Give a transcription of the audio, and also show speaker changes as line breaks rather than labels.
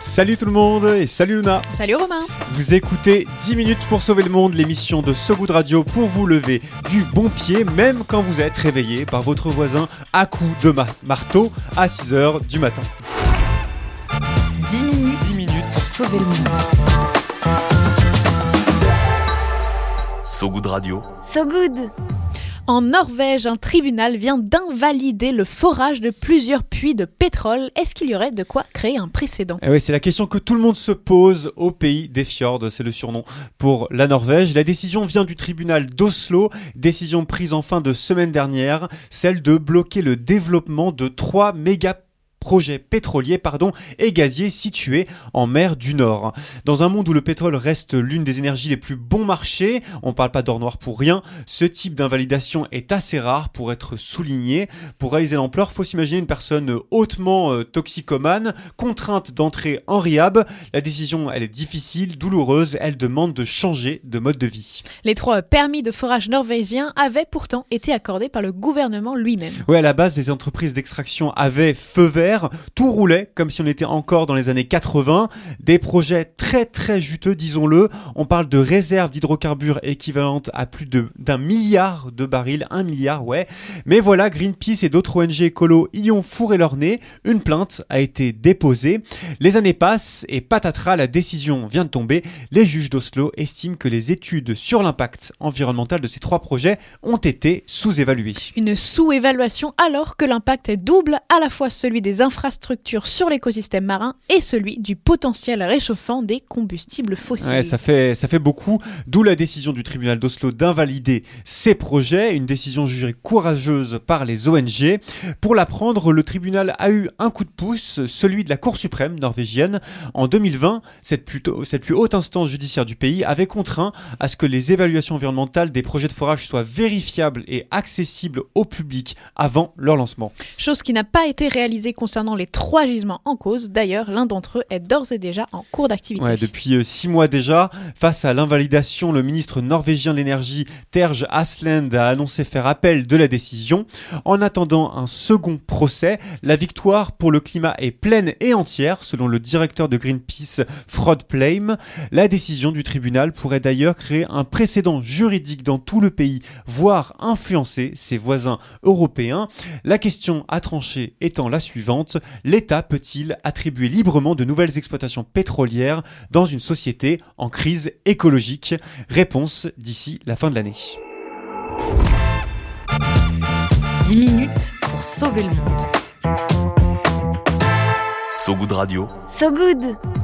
Salut tout le monde et salut Luna
Salut Romain
Vous écoutez 10 minutes pour sauver le monde, l'émission de So Good Radio pour vous lever du bon pied, même quand vous êtes réveillé par votre voisin à coups de ma- marteau à 6h du matin.
10 minutes,
10 minutes
pour sauver le monde.
So Good Radio.
So Good
En Norvège, un tribunal vient d'invalider le forage de plusieurs puits de pétrole. Est-ce qu'il y aurait de quoi créer un précédent?
Eh oui, c'est la question que tout le monde se pose au pays des fjords, c'est le surnom pour la Norvège. La décision vient du tribunal d'Oslo, décision prise en fin de semaine dernière, celle de bloquer le développement de trois méga projets pétroliers pardon, et gaziers situés en mer du Nord. Dans un monde où le pétrole reste l'une des énergies les plus bon marché, on parle pas d'or noir pour rien, ce type d'invalidation est assez rare pour être souligné. Pour réaliser l'ampleur, faut s'imaginer une personne hautement euh, toxicomane, contrainte d'entrer en rehab. La décision, elle est difficile, douloureuse, elle demande de changer de mode de vie.
Les trois permis de forage norvégiens avaient pourtant été accordés par le gouvernement lui-même.
Ouais, à la base, les entreprises d'extraction avaient feu vert, tout roulait comme si on était encore dans les années 80. Des projets très très juteux, disons-le. On parle de réserves d'hydrocarbures équivalentes à plus d'un milliard de barils, un milliard, ouais. Mais voilà, Greenpeace et d'autres ONG écolos y ont fourré leur nez. Une plainte a été déposée. Les années passent et patatras, la décision vient de tomber. Les juges d'Oslo estiment que les études sur l'impact environnemental de ces trois projets ont été sous-évaluées.
Une sous-évaluation alors que l'impact est double, à la fois celui des infrastructures sur l'écosystème marin et celui du potentiel réchauffant des combustibles fossiles.
Ouais, ça fait, ça fait beaucoup, d'où la décision du tribunal d'Oslo d'invalider ces projets, une décision jugée courageuse par les ONG. Pour la prendre, le tribunal a eu un coup de pouce, celui de la Cour suprême norvégienne. En 2020, cette, plutôt, cette plus haute instance judiciaire du pays avait contraint à ce que les évaluations environnementales des projets de forage soient vérifiables et accessibles au public avant leur lancement.
Chose qui n'a pas été réalisée concernant les trois gisements en cause. D'ailleurs, l'un d'entre eux est d'ores et déjà en cours d'activité.
Ouais, depuis euh, six mois déjà, face à l'invalidation, le ministre norvégien de l'énergie, Terje Asland, a annoncé faire appel de la décision. En attendant un second procès, la victoire pour le climat est pleine et entière, selon le directeur de Greenpeace, Frod Pleim. La décision du tribunal pourrait d'ailleurs créer un précédent juridique dans tout le pays, voire influencer ses voisins européens. La question à trancher étant la suivante, l'État peut-il attribuer librement de nouvelles exploitations pétrolières dans une société en crise écologique? Réponse d'ici la fin de l'année.
10 minutes pour sauver le monde.
So Good Radio.
So Good